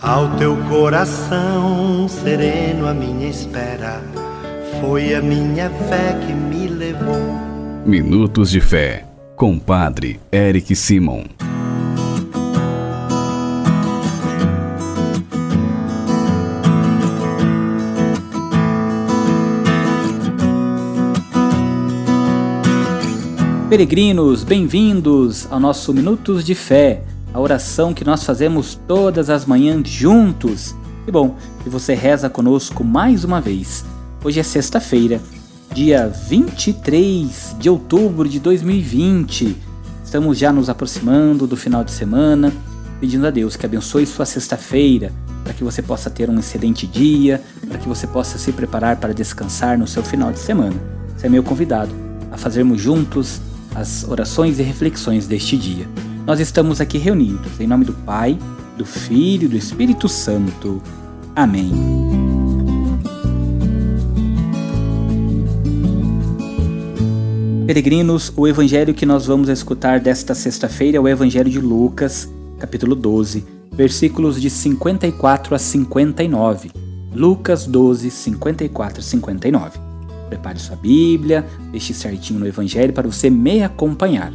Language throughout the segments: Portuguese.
Ao teu coração sereno, a minha espera foi a minha fé que me levou. Minutos de Fé, com Padre Eric Simon. Peregrinos, bem-vindos ao nosso Minutos de Fé, a oração que nós fazemos todas as manhãs juntos. Que bom que você reza conosco mais uma vez. Hoje é sexta-feira, dia 23 de outubro de 2020. Estamos já nos aproximando do final de semana, pedindo a Deus que abençoe sua sexta-feira, para que você possa ter um excelente dia, para que você possa se preparar para descansar no seu final de semana. Você é meu convidado a fazermos juntos as orações e reflexões deste dia. Nós estamos aqui reunidos em nome do Pai, do Filho e do Espírito Santo. Amém. Peregrinos, o evangelho que nós vamos escutar desta sexta-feira é o Evangelho de Lucas, capítulo 12, versículos de 54 a 59. Lucas 12, 54 a 59. Prepare sua Bíblia, deixe certinho no Evangelho para você me acompanhar.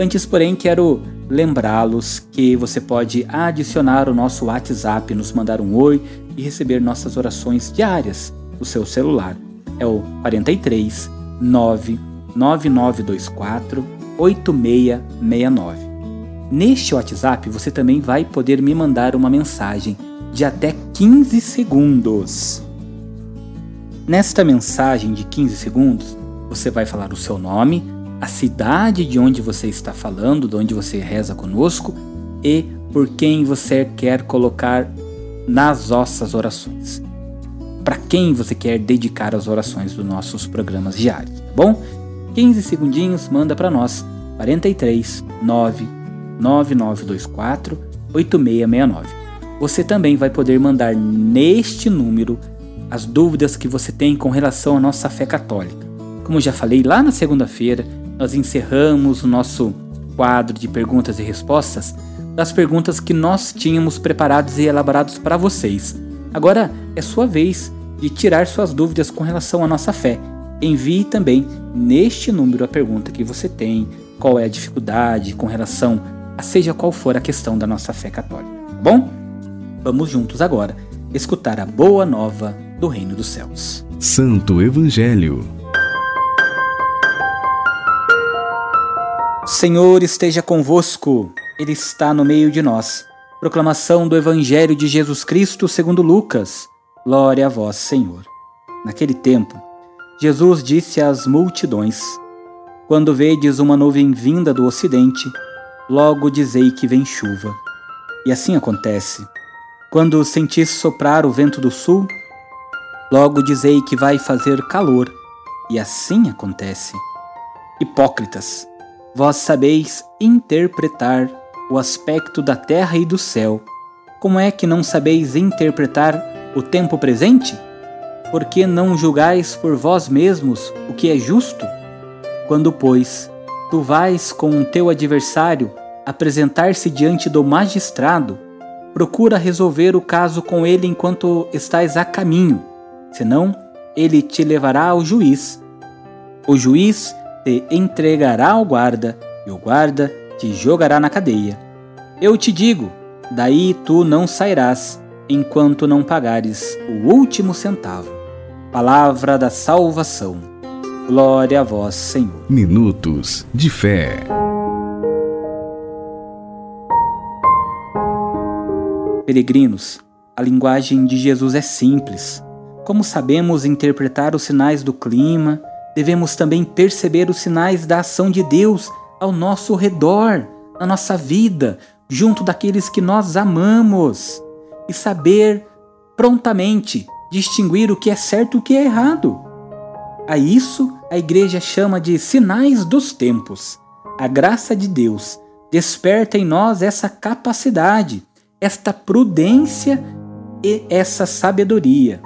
Antes, porém, quero lembrá-los que você pode adicionar o nosso WhatsApp, nos mandar um oi e receber nossas orações diárias no seu celular. É o 43 99924 8669. Neste WhatsApp você também vai poder me mandar uma mensagem de até 15 segundos. Nesta mensagem de 15 segundos, você vai falar o seu nome, a cidade de onde você está falando, de onde você reza conosco e por quem você quer colocar nas nossas orações. Para quem você quer dedicar as orações dos nossos programas diários, tá bom? 15 segundinhos, manda para nós. 43 9 9924 8669. Você também vai poder mandar neste número as dúvidas que você tem com relação à nossa fé católica. Como já falei lá na segunda-feira, nós encerramos o nosso quadro de perguntas e respostas das perguntas que nós tínhamos preparados e elaborados para vocês. Agora é sua vez de tirar suas dúvidas com relação à nossa fé. Envie também neste número a pergunta que você tem, qual é a dificuldade com relação a seja qual for a questão da nossa fé católica. Bom, vamos juntos agora escutar a boa nova do reino dos céus. Santo Evangelho. Senhor esteja convosco, Ele está no meio de nós. Proclamação do Evangelho de Jesus Cristo segundo Lucas. Glória a vós, Senhor. Naquele tempo, Jesus disse às multidões: Quando vedes uma nuvem vinda do ocidente, logo dizei que vem chuva. E assim acontece. Quando sentis soprar o vento do sul, Logo dizei que vai fazer calor, e assim acontece. Hipócritas, vós sabeis interpretar o aspecto da terra e do céu. Como é que não sabeis interpretar o tempo presente? Porque não julgais por vós mesmos o que é justo? Quando, pois, tu vais com o teu adversário apresentar-se diante do magistrado, procura resolver o caso com ele enquanto estás a caminho senão ele te levará ao juiz. O juiz te entregará ao guarda, e o guarda te jogará na cadeia. Eu te digo: daí tu não sairás, enquanto não pagares o último centavo. Palavra da salvação. Glória a vós, Senhor. Minutos de Fé. Peregrinos, a linguagem de Jesus é simples como sabemos interpretar os sinais do clima, devemos também perceber os sinais da ação de Deus ao nosso redor, na nossa vida, junto daqueles que nós amamos, e saber prontamente distinguir o que é certo e o que é errado. A isso a igreja chama de sinais dos tempos. A graça de Deus desperta em nós essa capacidade, esta prudência e essa sabedoria.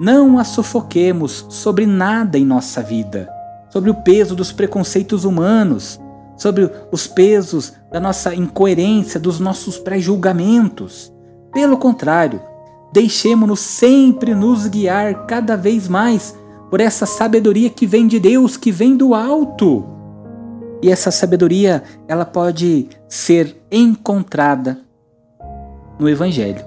Não a sufoquemos sobre nada em nossa vida, sobre o peso dos preconceitos humanos, sobre os pesos da nossa incoerência, dos nossos pré-julgamentos. Pelo contrário, deixemo-nos sempre nos guiar cada vez mais por essa sabedoria que vem de Deus, que vem do alto. E essa sabedoria, ela pode ser encontrada no Evangelho,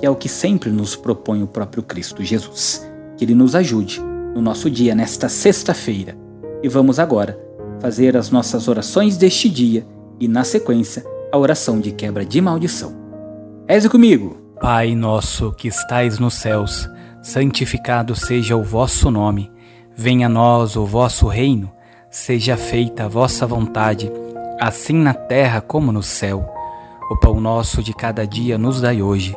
que é o que sempre nos propõe o próprio Cristo Jesus. Que Ele nos ajude no nosso dia, nesta sexta-feira. E vamos agora fazer as nossas orações deste dia e, na sequência, a oração de quebra de maldição. Reze comigo! Pai nosso que estais nos céus, santificado seja o vosso nome. Venha a nós o vosso reino. Seja feita a vossa vontade, assim na terra como no céu. O pão nosso de cada dia nos dai hoje.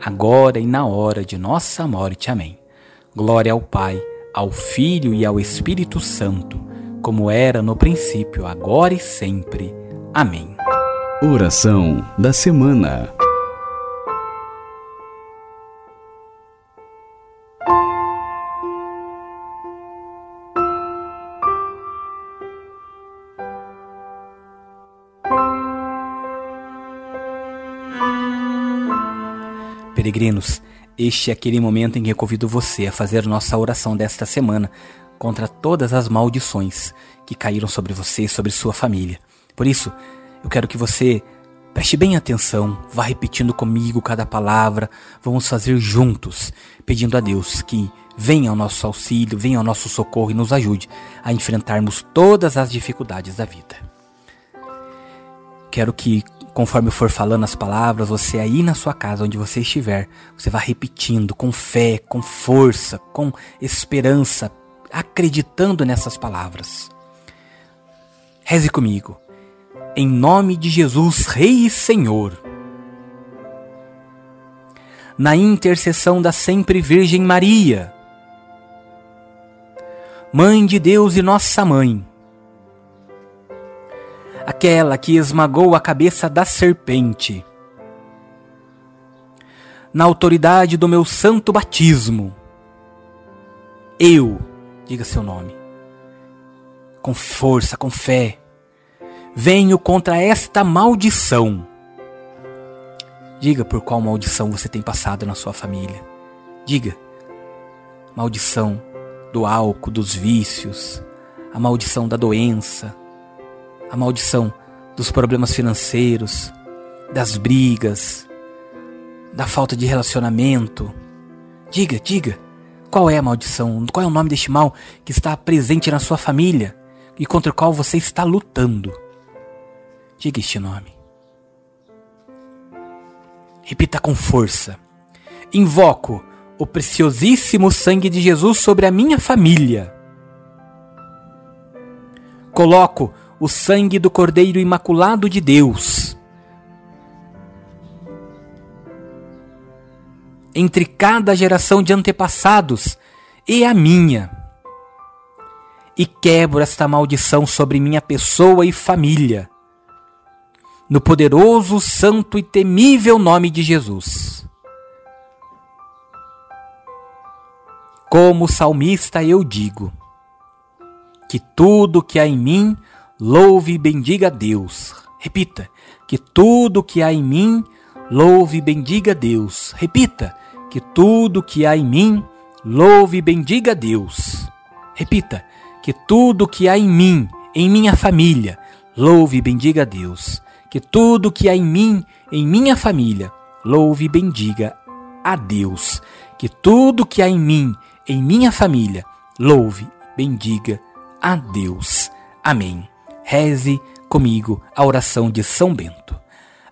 agora e na hora de nossa morte. Amém. Glória ao Pai, ao Filho e ao Espírito Santo, como era no princípio, agora e sempre. Amém. Oração da semana. Peregrinos, este é aquele momento em que eu convido você a fazer nossa oração desta semana contra todas as maldições que caíram sobre você e sobre sua família. Por isso, eu quero que você preste bem atenção, vá repetindo comigo cada palavra, vamos fazer juntos, pedindo a Deus que venha ao nosso auxílio, venha ao nosso socorro e nos ajude a enfrentarmos todas as dificuldades da vida. Quero que conforme eu for falando as palavras, você aí na sua casa, onde você estiver, você vai repetindo com fé, com força, com esperança, acreditando nessas palavras. Reze comigo. Em nome de Jesus, Rei e Senhor. Na intercessão da sempre Virgem Maria, Mãe de Deus e Nossa Mãe, aquela que esmagou a cabeça da serpente. Na autoridade do meu santo batismo, eu, diga seu nome, com força, com fé, venho contra esta maldição. Diga por qual maldição você tem passado na sua família. Diga. Maldição do álcool, dos vícios, a maldição da doença, a maldição dos problemas financeiros, das brigas, da falta de relacionamento. Diga, diga, qual é a maldição? Qual é o nome deste mal que está presente na sua família e contra o qual você está lutando? Diga este nome. Repita com força. Invoco o preciosíssimo sangue de Jesus sobre a minha família. Coloco o sangue do Cordeiro Imaculado de Deus. Entre cada geração de antepassados e a minha. E quebro esta maldição sobre minha pessoa e família. No poderoso, santo e temível nome de Jesus. Como salmista eu digo: que tudo que há em mim louve e bendiga a Deus. Repita, que tudo que há em mim, louve e bendiga a Deus. Repita, que tudo que há em mim, louve e bendiga a Deus. Repita, que tudo que há em mim, em minha família, louve e bendiga a Deus. Que tudo que há em mim, em minha família, louve e bendiga a Deus. Que tudo que há em mim, em minha família, louve, bendiga a Deus. Amém. Reze comigo a oração de São Bento.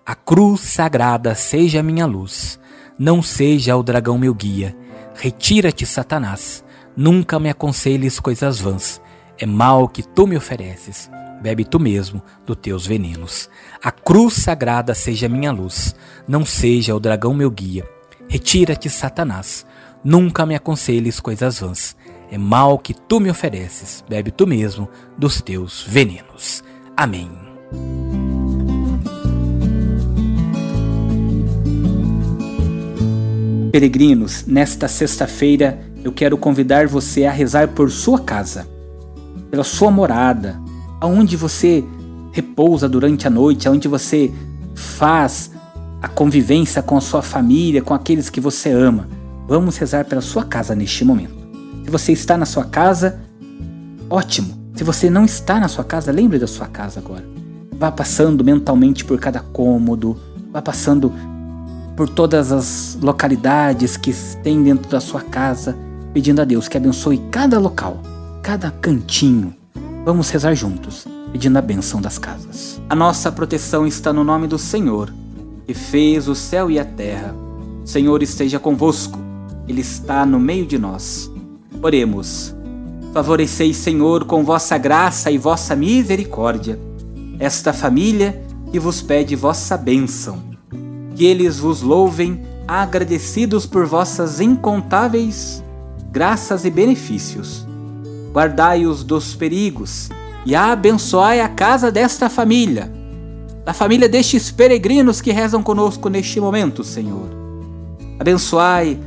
A cruz sagrada seja minha luz, não seja o dragão meu guia. Retira-te, Satanás, nunca me aconselhes coisas vãs. É mal que tu me ofereces, bebe tu mesmo dos teus venenos. A cruz sagrada seja minha luz, não seja o dragão meu guia. Retira-te, Satanás, Nunca me aconselhes coisas vãs. É mal que tu me ofereces. Bebe tu mesmo dos teus venenos. Amém. Peregrinos, nesta sexta-feira eu quero convidar você a rezar por sua casa, pela sua morada, aonde você repousa durante a noite, aonde você faz a convivência com a sua família, com aqueles que você ama. Vamos rezar pela sua casa neste momento. Se você está na sua casa, ótimo. Se você não está na sua casa, lembre da sua casa agora. Vá passando mentalmente por cada cômodo, vá passando por todas as localidades que tem dentro da sua casa, pedindo a Deus que abençoe cada local, cada cantinho. Vamos rezar juntos, pedindo a benção das casas. A nossa proteção está no nome do Senhor, que fez o céu e a terra. O Senhor esteja convosco, Ele está no meio de nós. Oremos. Favoreceis, Senhor, com vossa graça e vossa misericórdia, esta família que vos pede vossa bênção que eles vos louvem, agradecidos por vossas incontáveis graças e benefícios. Guardai-os dos perigos e abençoai a casa desta família, da família destes peregrinos que rezam conosco neste momento, Senhor. Abençoai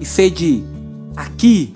e sede aqui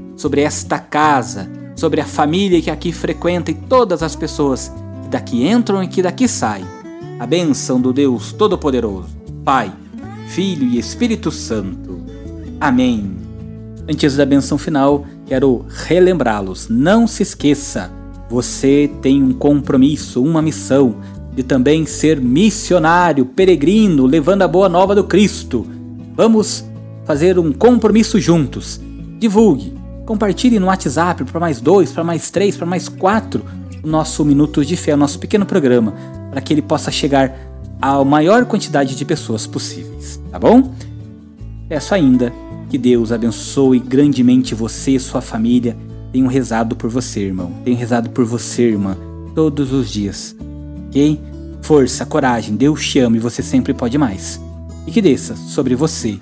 sobre esta casa, sobre a família que aqui frequenta e todas as pessoas que daqui entram e que daqui saem a bênção do Deus Todo-Poderoso, Pai, Filho e Espírito Santo. Amém. Antes da benção final, quero relembrá-los. Não se esqueça, você tem um compromisso, uma missão de também ser missionário, peregrino, levando a boa nova do Cristo. Vamos fazer um compromisso juntos. Divulgue, compartilhe no WhatsApp para mais dois, para mais três, para mais quatro o nosso Minutos de Fé, o nosso pequeno programa para que ele possa chegar à maior quantidade de pessoas possíveis, tá bom? Peço ainda que Deus abençoe grandemente você e sua família. Tenho rezado por você, irmão. Tenho rezado por você, irmã, todos os dias. Ok? Força, coragem, Deus te ama e você sempre pode mais. E que desça sobre você,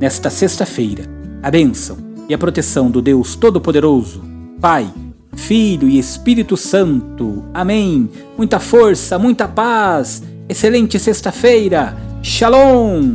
nesta sexta-feira, a bênção e a proteção do Deus Todo-Poderoso, Pai, Filho e Espírito Santo. Amém. Muita força, muita paz. Excelente sexta-feira. Shalom.